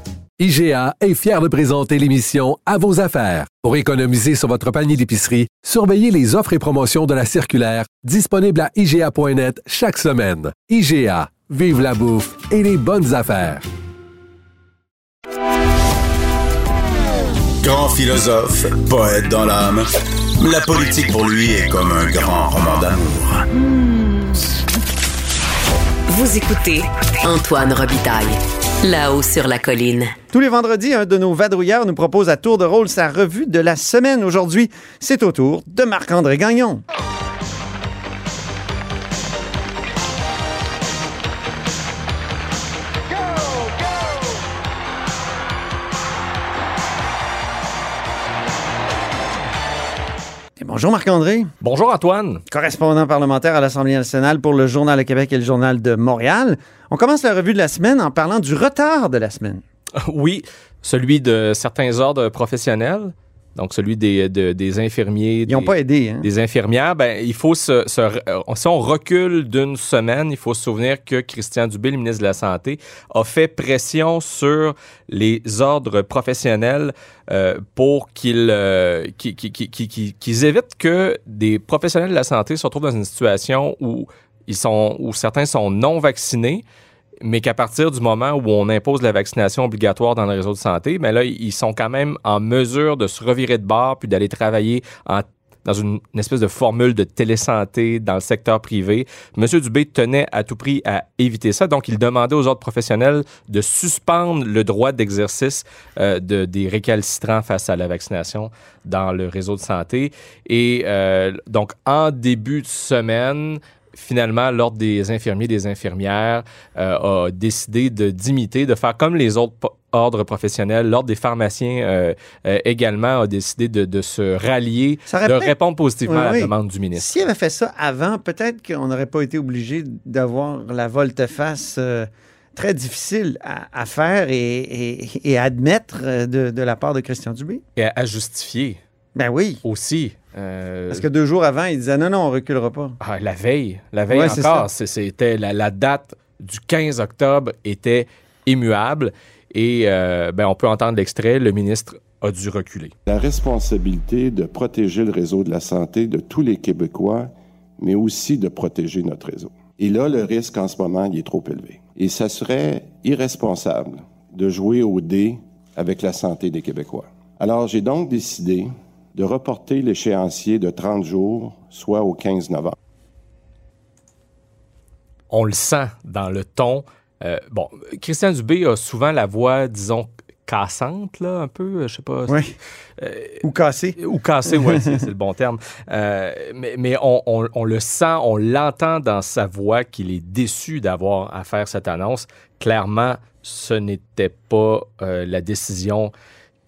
IGA est fier de présenter l'émission À vos affaires. Pour économiser sur votre panier d'épicerie, surveillez les offres et promotions de la circulaire disponible à IGA.net chaque semaine. IGA, vive la bouffe et les bonnes affaires. Grand philosophe, poète dans l'âme, la politique pour lui est comme un grand roman d'amour. Vous écoutez Antoine Robitaille, là-haut sur la colline. Tous les vendredis, un de nos vadrouilleurs nous propose à tour de rôle sa revue de la semaine. Aujourd'hui, c'est au tour de Marc-André Gagnon. Bonjour Marc-André. Bonjour Antoine. Correspondant parlementaire à l'Assemblée nationale pour le Journal de Québec et le Journal de Montréal. On commence la revue de la semaine en parlant du retard de la semaine. Oui, celui de certains ordres professionnels. Donc celui des, de- des infirmiers. Ils n'ont pas aidé. Hein? des infirmières, ben, il faut se, se- euh, si on recule d'une semaine, il faut se souvenir que Christian Dubé, le ministre de la Santé, a fait pression sur les ordres professionnels euh, pour qu'ils euh, qu'ils- qu'ils évitent que des professionnels de la santé se retrouvent dans une situation où ils sont où certains sont non vaccinés mais qu'à partir du moment où on impose la vaccination obligatoire dans le réseau de santé, mais là, ils sont quand même en mesure de se revirer de bord puis d'aller travailler en- dans une, espèce de formule de télésanté dans le secteur privé. Monsieur Dubé tenait à tout prix à éviter ça, donc il demandait aux autres professionnels de suspendre le droit d'exercice euh, de, des récalcitrants face à la vaccination dans le réseau de santé. Et euh, donc, en début de semaine, finalement, l'Ordre des infirmiers et des infirmières euh, a décidé de d'imiter, de faire comme les autres ordres professionnels. L'Ordre des pharmaciens euh, euh, également a décidé de, de se rallier, de répondre positivement à la oui. demande du ministre. S'il avait fait ça avant, peut-être qu'on n'aurait pas été obligé d'avoir la volte-face très difficile à, à faire et, et- et à admettre de, de la part de Christian Dubé. Et à, à justifier. Ben oui. Aussi. euh, Parce que deux jours avant, il disait non, non, on reculera pas. Ah, la veille, la veille Ouais, encore, c'était la, la date du 15 octobre était immuable et euh, ben, on peut entendre l'extrait, le ministre a dû reculer. La responsabilité de protéger le réseau de la santé de tous les Québécois, mais aussi de protéger notre réseau. Et là, le risque en ce moment, il est trop élevé. Et ça serait irresponsable de jouer au dé avec la santé des Québécois. Alors, j'ai donc décidé de reporter l'échéancier de 30 jours, soit au 15 novembre. on le sent dans le ton. Euh, bon, Christian Dubé a souvent la voix, disons, cassante, là, un peu, je sais pas. Oui. ou cassée. Ou cassée, oui, c'est c'est le bon terme. Euh, mais mais on, on- on le sent, on l'entend dans sa voix qu'il est déçu d'avoir à faire cette annonce. Clairement, ce n'était pas euh, la décision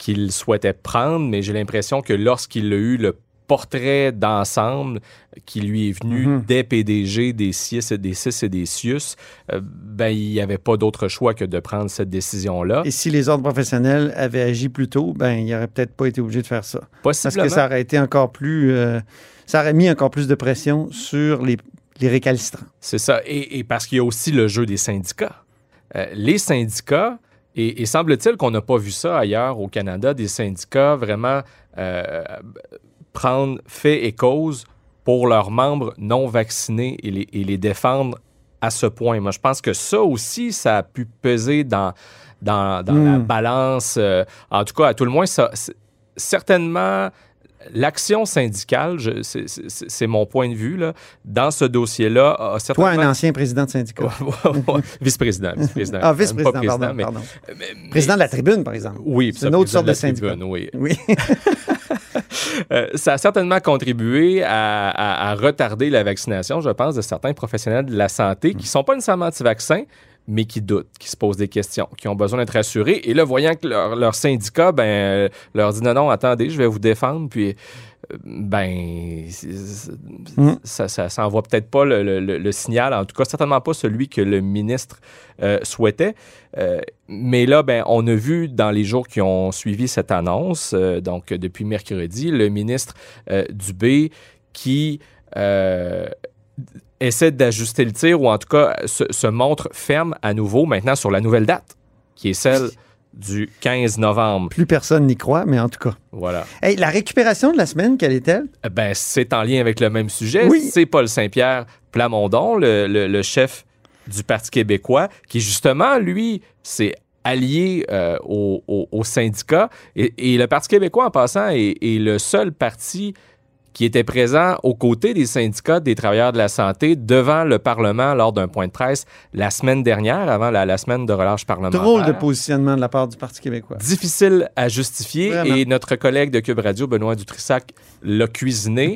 qu'il souhaitait prendre, mais j'ai l'impression que lorsqu'il a eu le portrait d'ensemble qui lui est venu Mhm. des PDG, des CIS et des CIS et des CIUS, euh, ben, il n'y avait pas d'autre choix que de prendre cette décision-là. Et si les ordres professionnels avaient agi plus tôt, ben, il n'aurait peut-être pas été obligé de faire ça. Parce que ça aurait été encore plus. euh, ça aurait mis encore plus de pression sur les, les récalcitrants. C'est ça. Et, et parce qu'il y a aussi le jeu des syndicats. Euh, les syndicats, et, et semble-t-il qu'on n'a pas vu ça ailleurs au Canada, des syndicats vraiment euh, prendre fait et cause pour leurs membres non vaccinés et les, et les défendre à ce point. Moi, je pense que ça aussi, ça a pu peser dans, dans, dans la Mm. balance. euh, en tout cas, à tout le moins, ça, certainement, l'action syndicale, c'est- mon point de vue, là, dans ce dossier-là, a Toi, certainement... un ancien président de syndicat. Vice-président. vice-président. Ah, vice-président, président, pardon. mais- pardon. mais- Président de la tribune, par exemple. Oui, c'est ça, une autre sorte de la syndicat. tribune, oui. Oui. Euh, ça a certainement contribué à, à- à retarder la vaccination, je pense, de certains professionnels de la santé qui ne sont pas nécessairement anti-vaccins, mais qui doutent, qui se posent des questions, qui ont besoin d'être rassurés. Et là, voyant que leur, leur syndicat ben, euh, leur dit non, non, attendez, je vais vous défendre, puis euh, ben, c'est- c'est- Mm. ça, ça, ça envoie peut-être pas le, le- le- le signal, en tout cas, certainement pas celui que le ministre euh, souhaitait. Euh, mais là, ben, on a vu dans les jours qui ont suivi cette annonce, euh, donc depuis mercredi, le ministre Dubé qui essaie d'ajuster le tir ou en tout cas se, se montre ferme à nouveau maintenant sur la nouvelle date, qui est celle du 15 novembre. Plus personne n'y croit, mais en tout cas. Voilà. Hey, la récupération de la semaine, quelle est-elle? Eh Ben, c'est en lien avec le même sujet. Oui. C'est Paul Saint-Pierre Plamondon, le, le- le chef du Parti québécois, qui justement, lui, s'est allié euh, au, au- au syndicat. Et, et le Parti québécois, en passant, est, est le seul parti qui était présent aux côtés des syndicats des travailleurs de la santé devant le Parlement lors d'un point de presse la semaine dernière, avant la, la semaine de relâche parlementaire. Drôle de positionnement de la part du Parti québécois. Difficile à justifier Vraiment. et notre collègue de Cube Radio, Benoît Dutrissac, l'a cuisiné.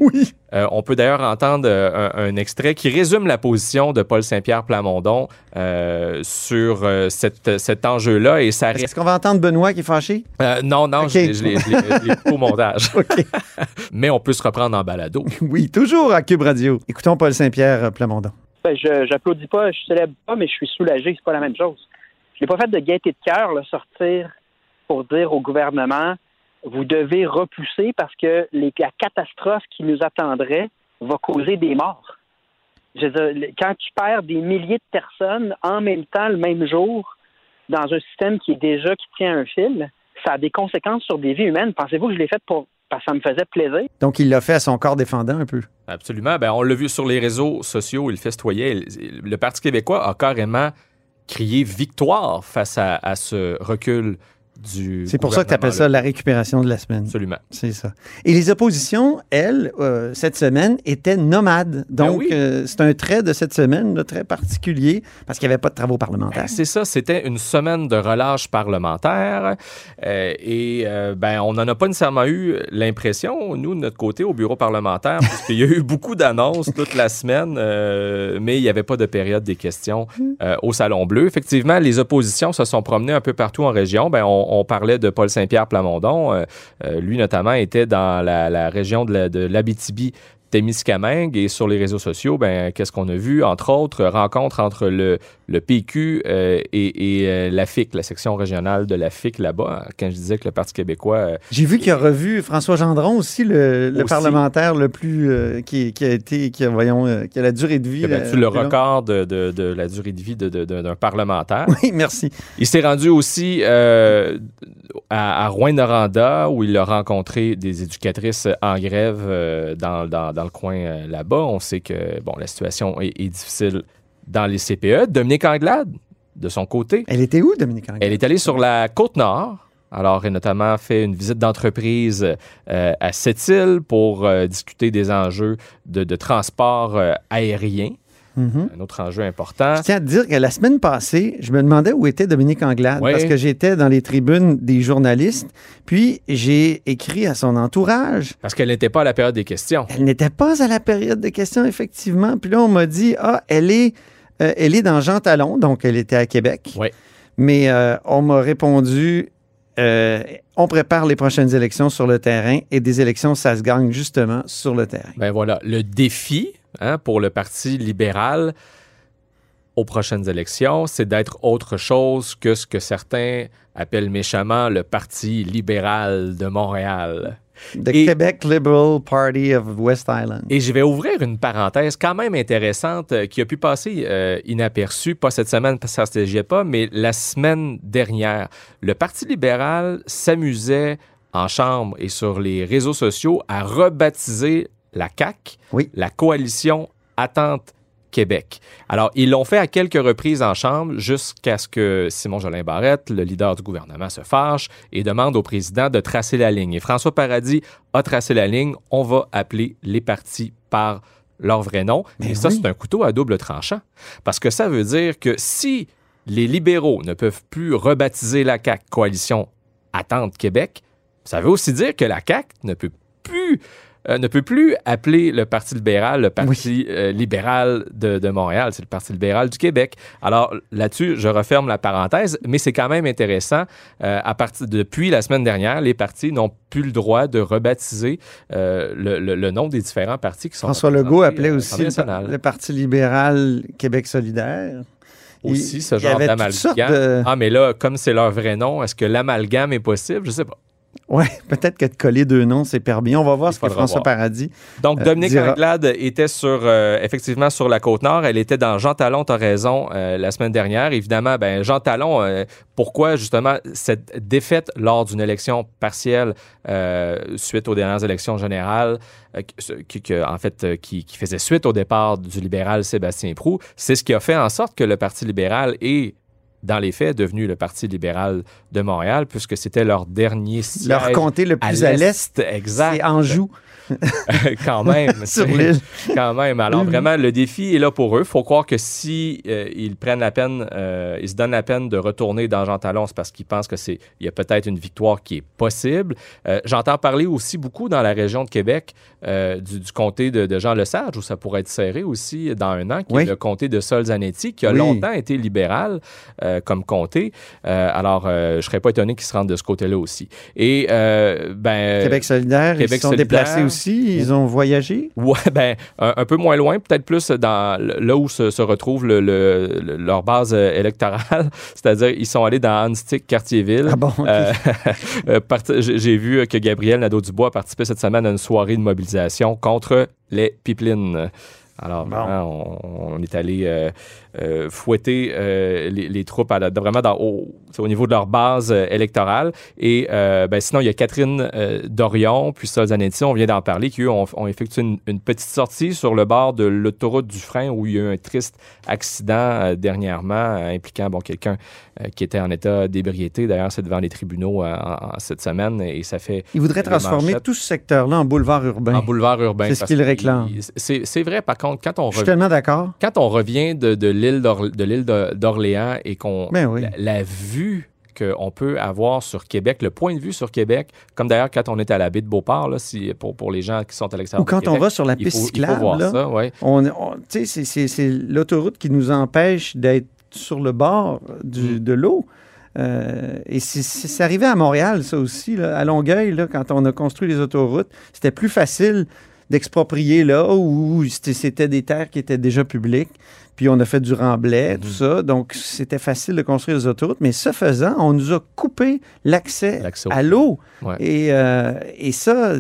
Euh, on peut d'ailleurs entendre euh, un, un extrait qui résume la position de Paul Saint-Pierre Plamondon euh, sur cette- cet enjeu-là et ça Est-ce qu'on va entendre Benoît qui est fâché? Non, non, Ok. je l'ai- je l'ai au montage. Mais on peut se reprendre en balado. Oui, toujours à Cube Radio. Écoutons Paul Saint-Pierre euh, Plamondon. Ben, je j'applaudis pas, je célèbre pas, mais je suis soulagé, c'est pas la même chose. Je n'ai pas fait de gaieté de cœur, sortir pour dire au gouvernement vous devez repousser parce que les, la catastrophe qui nous attendrait va causer des morts. Je veux dire, quand tu perds des milliers de personnes en même temps, le même jour, dans un système qui est déjà qui tient un fil, ça a des conséquences sur des vies humaines. Pensez-vous que je l'ai fait pour parce que ça me faisait plaisir? Donc, il l'a fait à son corps défendant un peu. Absolument. Ben, on l'a vu sur les réseaux sociaux, il festoyait. Le Parti québécois a carrément crié victoire face à, à ce recul du. C'est pour ça que tu appelles ça la récupération de la semaine. Absolument. C'est ça. Et les oppositions, elles, euh, cette semaine, étaient nomades. Donc, oui. euh, c'est un trait de cette semaine là, très particulier parce qu'il n'y avait pas de travaux parlementaires. Ben, c'est ça, c'était une semaine de relâche parlementaire euh, et ben on n'en a pas nécessairement eu l'impression, nous, de notre côté, au bureau parlementaire, parce qu'il y a eu beaucoup d'annonces toute la semaine, mais il n'y avait pas de période des questions euh, au Salon Bleu. Effectivement, les oppositions se sont promenées un peu partout en région. Ben, on, on parlait de Paul Saint-Pierre Plamondon. Euh, euh, lui, notamment, était dans la, la région de la- de l'Abitibi. Témiscamingue et sur les réseaux sociaux, ben, qu'est-ce qu'on a vu? Entre autres, rencontre entre le, le PQ euh, et, et, euh, la FIC, la section régionale de la FIC là-bas. Quand je disais que le Parti québécois... euh, J'ai vu qu'il a revu François Gendron aussi, le, le Aussi. parlementaire le plus. qui, qui a été. Qui a, voyons, qui a la durée de vie. qui a battu le record de, de- de la durée de vie d'un parlementaire. Oui, merci. Il s'est rendu aussi à, à Rouen-Noranda où il a rencontré des éducatrices en grève dans, dans- dans le coin euh, là-bas. On sait que bon, la situation est, est difficile dans les CPE. Dominique Anglade, de son côté. Elle était où, Dominique Anglade? Elle est allée sur la côte nord. Alors, elle a notamment fait une visite d'entreprise euh, à Sept-Îles pour euh, discuter des enjeux de, de transport euh, aérien. Mhm. Un autre enjeu important. Je tiens à te dire que la semaine passée, je me demandais où était Dominique Anglade Oui. parce que j'étais dans les tribunes des journalistes. Puis j'ai écrit à son entourage. Parce qu'elle n'était pas à la période des questions. Elle n'était pas à la période de questions, effectivement. Puis là, on m'a dit Ah, elle est, euh, elle est dans Jean Talon, donc elle était à Québec. Oui. Mais euh, on m'a répondu euh, On prépare les prochaines élections sur le terrain et des élections, ça se gagne justement sur le terrain. Ben voilà, le défi hein, pour le Parti libéral aux prochaines élections, c'est d'être autre chose que ce que certains appellent méchamment le Parti libéral de Montréal. The Quebec Liberal Party of West Island. Et je vais ouvrir une parenthèse quand même intéressante euh, qui a pu passer euh, inaperçue, pas cette semaine parce que ça ne se pas, mais la semaine dernière. Le Parti libéral s'amusait en chambre et sur les réseaux sociaux à rebaptiser la CAQ, la coalition Attente Québec. Alors, ils l'ont fait à quelques reprises en chambre jusqu'à ce que Simon Jolin Barrette, le leader du gouvernement, se fâche et demande au président de tracer la ligne. Et François Paradis a tracé la ligne. On va appeler les partis par leur vrai nom. Mais ça, c'est un couteau à double tranchant. Parce que ça veut dire que si les libéraux ne peuvent plus rebaptiser la CAQ Coalition Attente Québec, ça veut aussi dire que la CAQ ne peut plus euh, ne peut plus appeler le Parti libéral le Parti euh, libéral de, de Montréal. C'est le Parti libéral du Québec. Alors là-dessus, je referme la parenthèse, mais c'est quand même intéressant. Euh, à partir depuis la semaine dernière, les partis n'ont plus le droit de rebaptiser le, le- le nom des différents partis qui sont François Legault appelait aussi le, Parti libéral Québec solidaire. Aussi Il- ce genre d'amalgame. de- Ah, mais là, comme c'est leur vrai nom, est-ce que l'amalgame est possible? Je sais pas. Oui, peut-être que de coller deux noms, c'est permis. On va voir ce que François voir. Paradis. Donc, euh, Dominique. Anglade était sur, euh, effectivement sur la Côte-Nord. Elle était dans Jean Talon, tu as raison, euh, la semaine dernière. Évidemment, ben, Jean Talon, euh, pourquoi justement cette défaite lors d'une élection partielle euh, suite aux dernières élections générales, euh, qui, qui- en fait, euh, qui, qui faisait suite au départ du libéral Sébastien Prou, c'est ce qui a fait en sorte que le Parti libéral est dans les faits, devenu le Parti libéral de Montréal, puisque c'était leur dernier siège. Leur comté le plus à l'est, exact. c'est Anjou. quand même. Sur l'île. Quand même. Alors, Oui, oui. vraiment, le défi est là pour eux. faut croire que si euh, ils prennent la peine, euh, ils se donnent la peine de retourner dans Jean Talon, c'est parce qu'ils pensent que c'est il y a peut-être une victoire qui est possible. Euh, J'entends parler aussi beaucoup dans la région de Québec du, du comté de, de Jean Lesage, où ça pourrait être serré aussi dans un an, qui Oui. est le comté de Sol Zanetti, qui a Oui. longtemps été libéral. Comme comté. Alors, je serais pas étonné qu'ils se rendent de ce côté-là aussi. Et, ben... Québec solidaire, ils Québec se sont solidaire. déplacés aussi, ils ont voyagé? Ouais, ben, un, un peu moins loin, peut-être plus dans là où se, se retrouve le, le- le- leur base euh, électorale. C'est-à-dire, ils sont allés dans Anstick, Cartierville. Ah bon. Euh, euh, j'ai vu que Gabriel Nadeau-Dubois a participé cette semaine à une soirée de mobilisation contre les pipelines. Alors, vraiment, on, on est allé euh, euh, fouetter euh, les, les troupes à la- vraiment dans, au, niveau de leur base électorale. Et ben, sinon, il y a Catherine Dorion, puis Sol Zanetti, on vient d'en parler, qui eux ont, ont effectué une, une petite sortie sur le bord de l'autoroute du frein où il y a eu un triste accident dernièrement impliquant bon, quelqu'un qui était en état d'ébriété. D'ailleurs, c'est devant les tribunaux en- en- cette semaine et ça fait. Ils voudraient transformer tout ce secteur-là en boulevard urbain. en boulevard urbain. C'est ce qu'ils qu'il- réclament. C'est vrai, par contre, quand on Je suis tellement d'accord. quand on revient de, de l'île d'Orléans et qu'on Ben oui. la, la vue qu'on peut avoir sur Québec, le point de vue sur Québec, comme d'ailleurs quand on est à la baie de Beauport, là, si, pour, pour les gens qui sont à l'extérieur Ou quand de on Québec, va sur la piste cyclable, ouais. on, on- c'est- c'est c'est l'autoroute qui nous empêche d'être sur le bord du- Mm. de l'eau. Euh, et c'est arrivé à Montréal, ça aussi, là, à Longueuil, là, quand on a construit les autoroutes. C'était plus facile d'exproprier là où c'était- des terres qui étaient déjà publiques. Puis on a fait du remblai, tout ça. Donc c'était facile de construire les autoroutes. Mais ce faisant, on nous a coupé l'accès à l'eau. Ouais. Et, euh, et ça,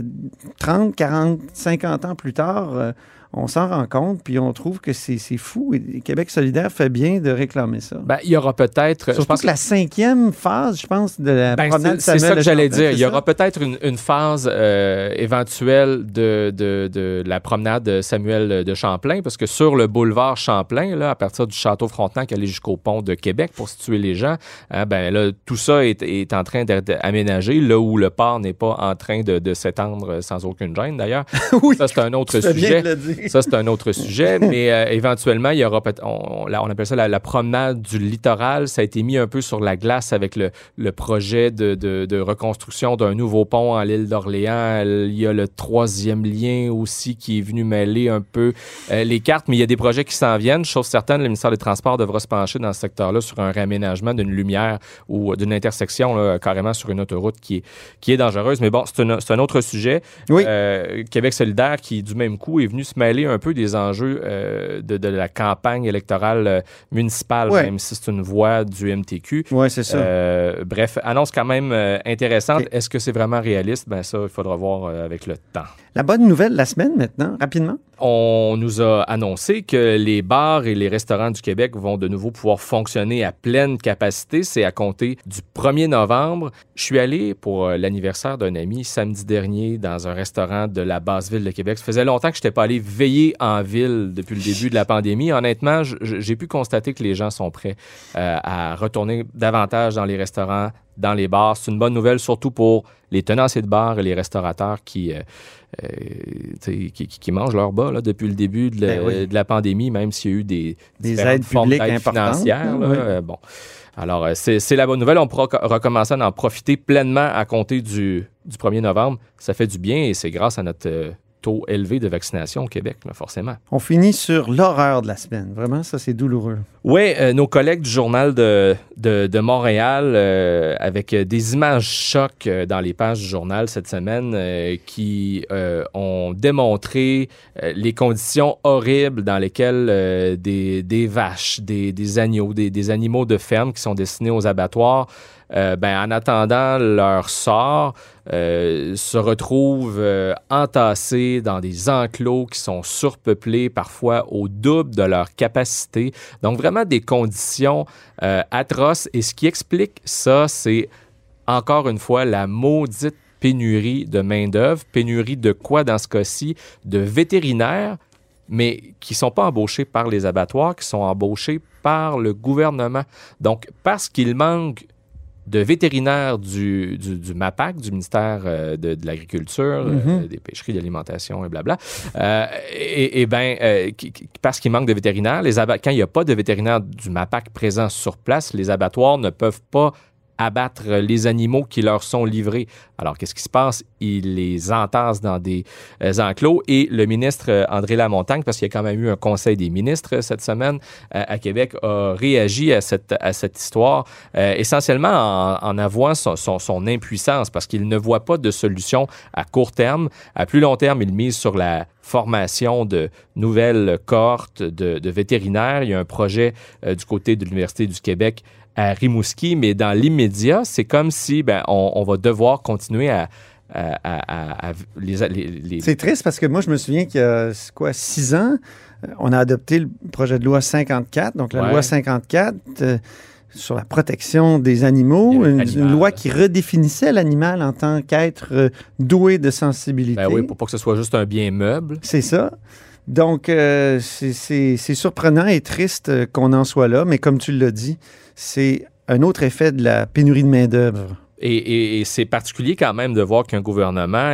30, 40, 50 ans plus tard, euh, on s'en rend compte, puis on trouve que c'est fou. Et Québec solidaire fait bien de réclamer ça. Ben, il y aura peut-être. je Surtout pense que la cinquième phase, je pense, de la Ben, promenade c'est ça que j'allais dire. Il y aura peut-être une, une phase euh, éventuelle de, de, de la promenade de Samuel de Champlain, parce que sur le boulevard Champlain, là, à partir du château Frontenac, aller jusqu'au pont de Québec pour situer les gens, hein, ben là, tout ça est, est en train d'être aménagé, là où le port n'est pas en train de, de s'étendre sans aucune gêne, d'ailleurs. ça, c'est un autre bien sujet. de le dire. Ça, c'est un autre sujet, mais euh, éventuellement, il y aura on, appelle ça la, la promenade du littoral. Ça a été mis un peu sur la glace avec le, le projet de, de- de reconstruction d'un nouveau pont en l'île d'Orléans. Il y a le troisième lien aussi qui est venu mêler un peu euh, les cartes, mais il y a des projets qui s'en viennent. Chose certaine, le ministère des Transports devra se pencher dans ce secteur-là sur un réaménagement d'une lumière ou d'une intersection, là, carrément sur une autoroute qui est, qui est dangereuse. Mais bon, c'est un, autre sujet. Euh, Québec solidaire qui, du même coup, est venu se mêler un peu des enjeux euh, de, de la campagne électorale euh, municipale, Ouais. même si c'est une voix du MTQ. Oui, c'est ça. Euh, bref, annonce quand même intéressante. Est-ce que c'est vraiment réaliste? Ben ça, il faudra voir avec le temps. La bonne nouvelle de la semaine maintenant, rapidement. On nous a annoncé que les bars et les restaurants du Québec vont de nouveau pouvoir fonctionner à pleine capacité. C'est à compter du 1er novembre. Je suis allé pour euh, l'anniversaire d'un ami samedi dernier dans un restaurant de la basse ville de Québec. Ça faisait longtemps que je n'étais pas allé veiller en ville depuis le début de la pandémie. Honnêtement, j'ai pu constater que les gens sont prêts euh, à retourner davantage dans les restaurants, dans les bars. C'est une bonne nouvelle, surtout pour les tenanciers de bars et les restaurateurs qui, euh, qui, qui- qui mangent leur bas là, depuis le début de la, Ben oui. de la pandémie, même s'il y a eu des, aides formes publiques financières. là. oui. Euh, bon. Alors, euh, c'est la bonne nouvelle. On pourra co- recommencer à en profiter pleinement à compter du, du 1er novembre. Ça fait du bien et c'est grâce à notre euh, taux élevé de vaccination au Québec, là, forcément. On finit sur l'horreur de la semaine. Vraiment, ça, c'est douloureux. Oui, nos collègues du Journal de, de, de Montréal, euh, avec euh, des images chocs euh, dans les pages du journal cette semaine, euh, qui euh, ont démontré euh, les conditions horribles dans lesquelles euh, des, des vaches, des, des agneaux, des, des animaux de ferme qui sont destinés aux abattoirs, euh, ben, en attendant leur sort, euh, se retrouvent euh, entassés dans des enclos qui sont surpeuplés, parfois au double de leur capacité. Donc vraiment des conditions atroces. Et ce qui explique ça, c'est encore une fois la maudite pénurie de main-d'œuvre. Pénurie de quoi dans ce cas-ci? De vétérinaires, mais qui ne sont pas embauchés par les abattoirs, qui sont embauchés par le gouvernement. Donc, parce qu'il manque de vétérinaires du, du, du MAPAC, du ministère euh, de, de l'Agriculture, euh, Mhm. des pêcheries, de l'alimentation et blabla. Euh, et, et qui- qui- parce qu'il manque de vétérinaires, les quand il n'y a pas de vétérinaires du MAPAC présents sur place, les abattoirs ne peuvent pas abattre les animaux qui leur sont livrés. Alors, qu'est-ce qui se passe? Ils les entassent dans des euh, enclos et le ministre euh, André Lamontagne, parce qu'il y a quand même eu un conseil des ministres euh, cette semaine à Québec, a réagi à cette, à cette histoire, essentiellement en, en avouant son, son, impuissance, parce qu'il ne voit pas de solution à court terme. À plus long terme, il mise sur la formation de nouvelles cohortes de, de vétérinaires. Il y a un projet du côté de l'Université du Québec à Rimouski, mais dans l'immédiat, c'est comme si ben, on, on, va devoir continuer à, à, à, à les, les... C'est triste parce que moi, je me souviens qu'il y a quoi, six ans, on a adopté le projet de loi 54, donc la Ouais. loi 54 euh, sur la protection des animaux, une, une loi qui redéfinissait l'animal en tant qu'être euh, doué de sensibilité. Ben oui, pour pas que ce soit juste un bien meuble. C'est ça. Donc, euh, c'est- surprenant et triste euh, qu'on en soit là, mais comme tu l'as dit, c'est un autre effet de la pénurie de main-d'œuvre. Et, c'est particulier quand même de voir qu'un gouvernement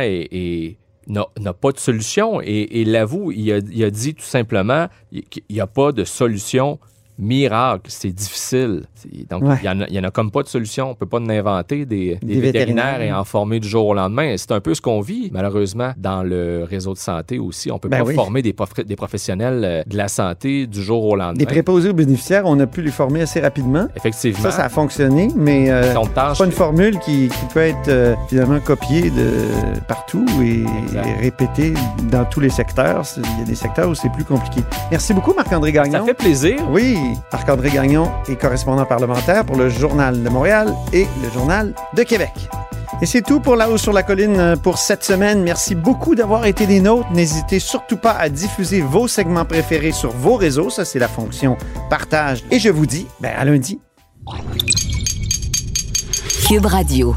n'a pas de solution. Et, l'avoue, il a dit tout simplement qu'il n'y a pas de solution miracle. C'est difficile. Donc, Ouais. il n'y en, a- en comme pas de solution. On ne peut pas en inventer des, des Des vétérinaires, vétérinaires. et en former du jour au lendemain. C'est un peu ce qu'on vit, malheureusement, dans le réseau de santé aussi. On ne peut Ben pas oui. former des, prof- des professionnels euh, de la santé du jour au lendemain. Des préposés aux bénéficiaires, on a pu les former assez rapidement. Effectivement. Ça, ça a fonctionné, mais euh, c'est pas une formule qui, qui peut être euh, finalement copiée de partout et, et répétée dans tous les secteurs. Il y a des secteurs où c'est plus compliqué. Merci beaucoup, Marc-André Gagnon. Ça fait plaisir. Oui, Marc-André Gagnon est correspondant parlementaire pour le Journal de Montréal et le Journal de Québec. Et c'est tout pour La Haut sur la Colline pour cette semaine. Merci beaucoup d'avoir été des nôtres. N'hésitez surtout pas à diffuser vos segments préférés sur vos réseaux. Ça, c'est la fonction partage. Et je vous dis, ben, à lundi. Cube Radio.